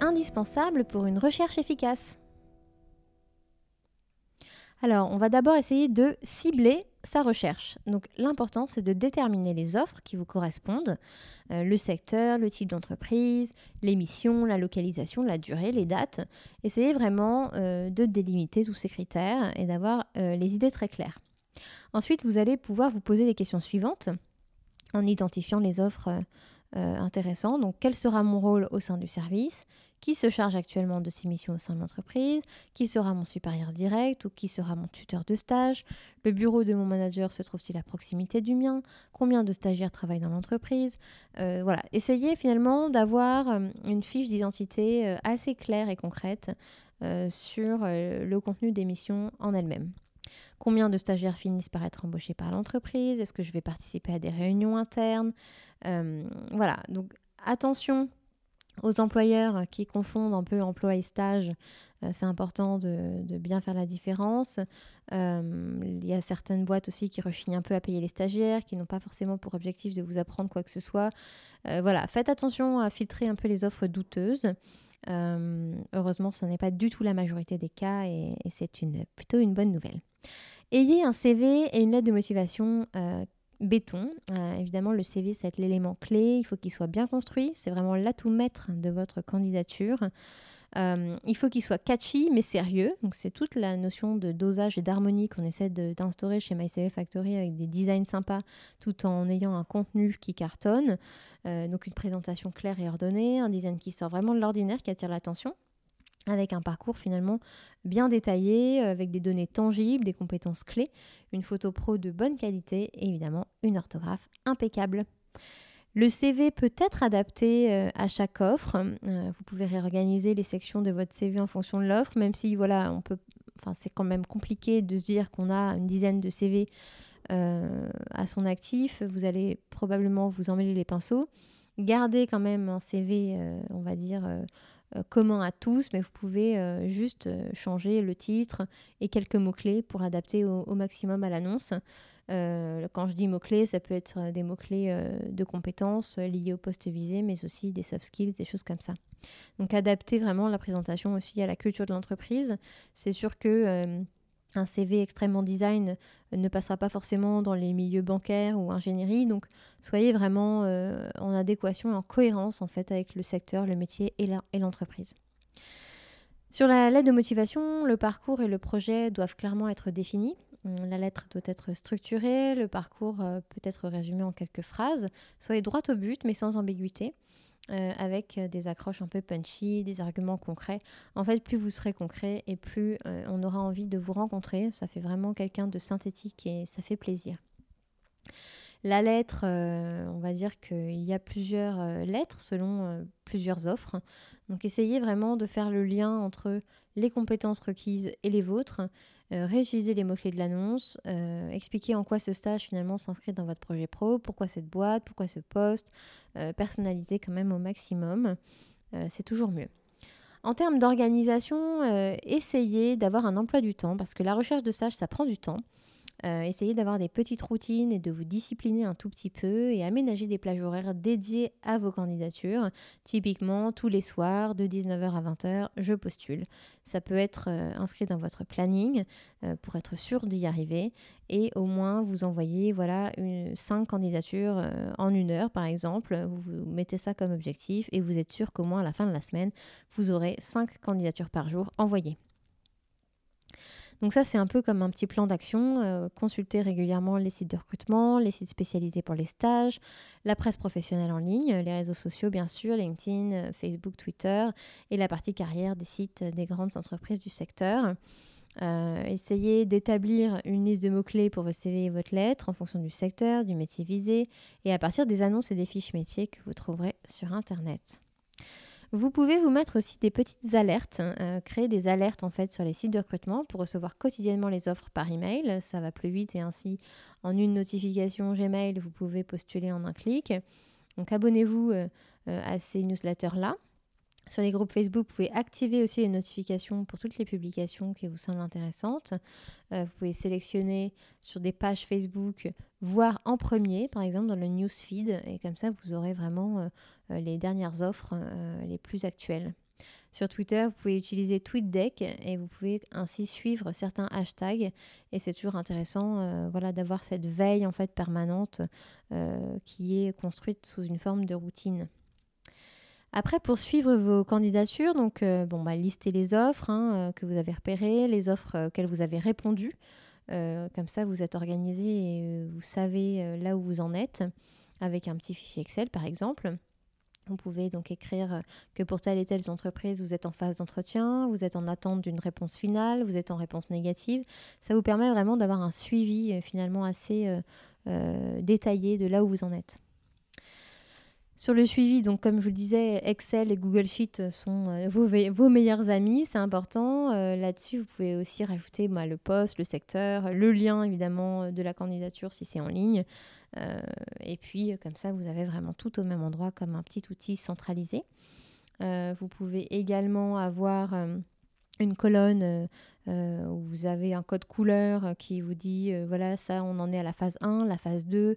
Indispensable pour une recherche efficace. Alors, on va d'abord essayer de cibler sa recherche. Donc, l'important, c'est de déterminer les offres qui vous correspondent, euh, le secteur, le type d'entreprise, les missions, la localisation, la durée, les dates. Essayez vraiment euh, de délimiter tous ces critères et d'avoir euh, les idées très claires. Ensuite, vous allez pouvoir vous poser les questions suivantes en identifiant les offres euh, intéressant. Donc, quel sera mon rôle au sein du service? Qui se charge actuellement de ces missions au sein de l'entreprise? Qui sera mon supérieur direct ou qui sera mon tuteur de stage? Le bureau de mon manager se trouve-t-il à proximité du mien? Combien de stagiaires travaillent dans l'entreprise? Euh, Voilà, essayez finalement d'avoir euh, une fiche d'identité assez claire et concrète sur le contenu des missions en elles-mêmes. Combien de stagiaires finissent par être embauchés par l'entreprise Est-ce que je vais participer à des réunions internes euh, Voilà, donc attention aux employeurs qui confondent un peu emploi et stage. Euh, c'est important de, bien faire la différence. Euh, il y a certaines boîtes aussi qui rechignent un peu à payer les stagiaires, qui n'ont pas forcément pour objectif de vous apprendre quoi que ce soit. voilà, faites attention à filtrer un peu les offres douteuses. Heureusement, ce n'est pas du tout la majorité des cas et, c'est plutôt une bonne nouvelle. Ayez un CV et une lettre de motivation euh, béton. Euh, évidemment, le CV, c'est l'élément clé. Il faut qu'il soit bien construit. C'est vraiment l'atout maître de votre candidature. Euh, il faut qu'il soit catchy mais sérieux. Donc c'est toute la notion de dosage et d'harmonie qu'on essaie d'instaurer chez MyCV Factory avec des designs sympas tout en ayant un contenu qui cartonne. donc une présentation claire et ordonnée, un design qui sort vraiment de l'ordinaire, qui attire l'attention avec un parcours finalement bien détaillé, euh, avec des données tangibles, des compétences clés, une photo pro de bonne qualité et évidemment une orthographe impeccable. Le CV peut être adapté euh, à chaque offre. Euh, vous pouvez réorganiser les sections de votre CV en fonction de l'offre, même si voilà, on peut, enfin, c'est quand même compliqué de se dire qu'on a une dizaine de CV à son actif. Vous allez probablement vous emmêler les pinceaux. Gardez quand même un CV, on va dire euh, commun à tous, mais vous pouvez euh, juste euh, changer le titre et quelques mots-clés pour adapter au, maximum à l'annonce. Quand je dis mots-clés, ça peut être des mots-clés de compétences liés au poste visé, mais aussi des soft skills, des choses comme ça. Donc adapter vraiment la présentation aussi à la culture de l'entreprise. C'est sûr que un CV extrêmement design ne passera pas forcément dans les milieux bancaires ou ingénierie. Donc soyez vraiment euh, en adéquation et en cohérence en fait avec le secteur, le métier et l'entreprise. Sur la lettre de motivation, le parcours et le projet doivent clairement être définis. La lettre doit être structurée, le parcours euh, peut être résumé en quelques phrases. Soyez droit au but mais sans ambiguïté. Euh, avec euh, des accroches un peu punchy, des arguments concrets. En fait, plus vous serez concret et plus on aura envie de vous rencontrer. Ça fait vraiment quelqu'un de synthétique et ça fait plaisir. La lettre, on va dire qu'il y a plusieurs lettres selon plusieurs offres. Donc essayez vraiment de faire le lien entre les compétences requises et les vôtres euh, réutiliser les mots-clés de l'annonce, euh, expliquer en quoi ce stage finalement s'inscrit dans votre projet pro, pourquoi cette boîte, pourquoi ce poste, euh, personnaliser quand même au maximum, c'est toujours mieux. En termes d'organisation, essayez d'avoir un emploi du temps parce que la recherche de stage, ça prend du temps. Euh, essayez d'avoir des petites routines et de vous discipliner un tout petit peu et aménager des plages horaires dédiées à vos candidatures. Typiquement, tous les soirs, de 19h à 20h, je postule. Ça peut être euh, inscrit dans votre planning euh, pour être sûr d'y arriver et au moins vous envoyez voilà, une, 5 candidatures en une heure par exemple. Vous, vous mettez ça comme objectif et vous êtes sûr qu'au moins à la fin de la semaine, vous aurez 5 candidatures par jour envoyées. Donc ça, c'est un peu comme un petit plan d'action. Euh, consultez régulièrement les sites de recrutement, les sites spécialisés pour les stages, la presse professionnelle en ligne, les réseaux sociaux bien sûr, LinkedIn, euh, Facebook, Twitter, et la partie carrière des sites des grandes entreprises du secteur. Euh, essayez d'établir une liste de mots-clés pour votre CV et votre lettre en fonction du secteur, du métier visé, et à partir des annonces et des fiches métiers que vous trouverez sur Internet. Vous pouvez vous mettre aussi des petites alertes, euh, créer des alertes en fait sur les sites de recrutement pour recevoir quotidiennement les offres par email. Ça va plus vite et ainsi en une notification Gmail, vous pouvez postuler en un clic. Donc abonnez-vous euh, euh, à ces newsletters là. Sur les groupes Facebook, vous pouvez activer aussi les notifications pour toutes les publications qui vous semblent intéressantes. vous pouvez sélectionner sur des pages Facebook, voir en premier, par exemple dans le newsfeed, et comme ça vous aurez vraiment euh, les dernières offres euh, les plus actuelles. Sur Twitter, vous pouvez utiliser TweetDeck et vous pouvez ainsi suivre certains hashtags. Et c'est toujours intéressant euh, voilà, d'avoir cette veille en fait permanente qui est construite sous une forme de routine. Après, pour suivre vos candidatures, donc bon, bah, listez les offres hein, que vous avez repérées, les offres auxquelles vous avez répondu. comme ça, vous êtes organisé et vous savez là où vous en êtes, avec un petit fichier Excel par exemple. Vous pouvez donc écrire euh, que pour telle et telle entreprise, vous êtes en phase d'entretien, vous êtes en attente d'une réponse finale, vous êtes en réponse négative. Ça vous permet vraiment d'avoir un suivi euh, finalement assez euh, détaillé de là où vous en êtes. Sur le suivi, donc comme je le disais, Excel et Google Sheet sont vos, vos, meilleurs amis, c'est important. Là-dessus, vous pouvez aussi rajouter bah, le poste, le secteur, le lien évidemment de la candidature si c'est en ligne. Euh, et puis, comme ça, vous avez vraiment tout au même endroit comme un petit outil centralisé. Euh, vous pouvez également avoir euh, une colonne où vous avez un code couleur qui vous dit voilà, ça, on en est à la phase 1, la phase 2,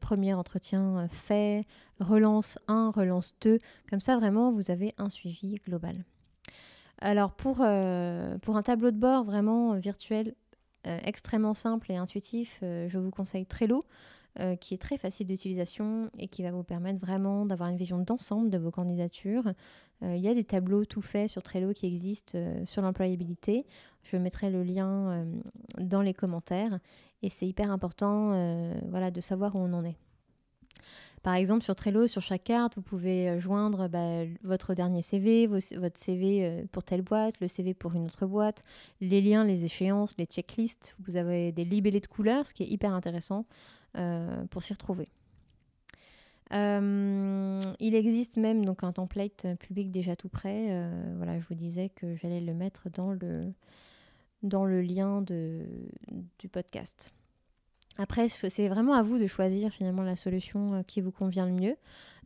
premier entretien fait, relance 1, relance 2. Comme ça, vraiment, vous avez un suivi global. Alors, pour, pour un tableau de bord vraiment virtuel, extrêmement simple et intuitif, je vous conseille Trello. Euh, qui est très facile d'utilisation et qui va vous permettre vraiment d'avoir une vision d'ensemble de vos candidatures. Euh, il y a des tableaux tout faits sur Trello qui existent euh, sur l'employabilité. Je mettrai le lien dans les commentaires et c'est hyper important voilà, de savoir où on en est. Par exemple, sur Trello, sur chaque carte, vous pouvez joindre bah, votre dernier CV, votre CV pour telle boîte, le CV pour une autre boîte, les liens, les échéances, les checklists. Vous avez des libellés de couleurs, ce qui est hyper intéressant. Euh, pour s'y retrouver. Euh, il existe même donc un template public déjà tout prêt. Euh, voilà, je vous disais que j'allais le mettre dans le, lien du podcast. Après, c'est vraiment à vous de choisir finalement la solution qui vous convient le mieux.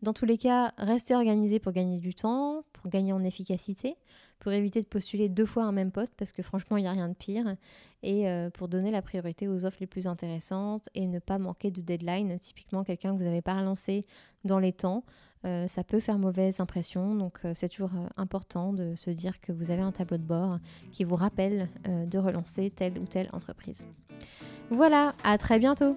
Dans tous les cas, restez organisé pour gagner du temps, pour gagner en efficacité pour éviter de postuler deux fois un même poste parce que franchement, il n'y a rien de pire. Et euh, pour donner la priorité aux offres les plus intéressantes et ne pas manquer de deadline. Typiquement, quelqu'un que vous n'avez pas relancé dans les temps, euh, ça peut faire mauvaise impression. Donc, euh, c'est toujours important de se dire que vous avez un tableau de bord qui vous rappelle de relancer telle ou telle entreprise. Voilà, à très bientôt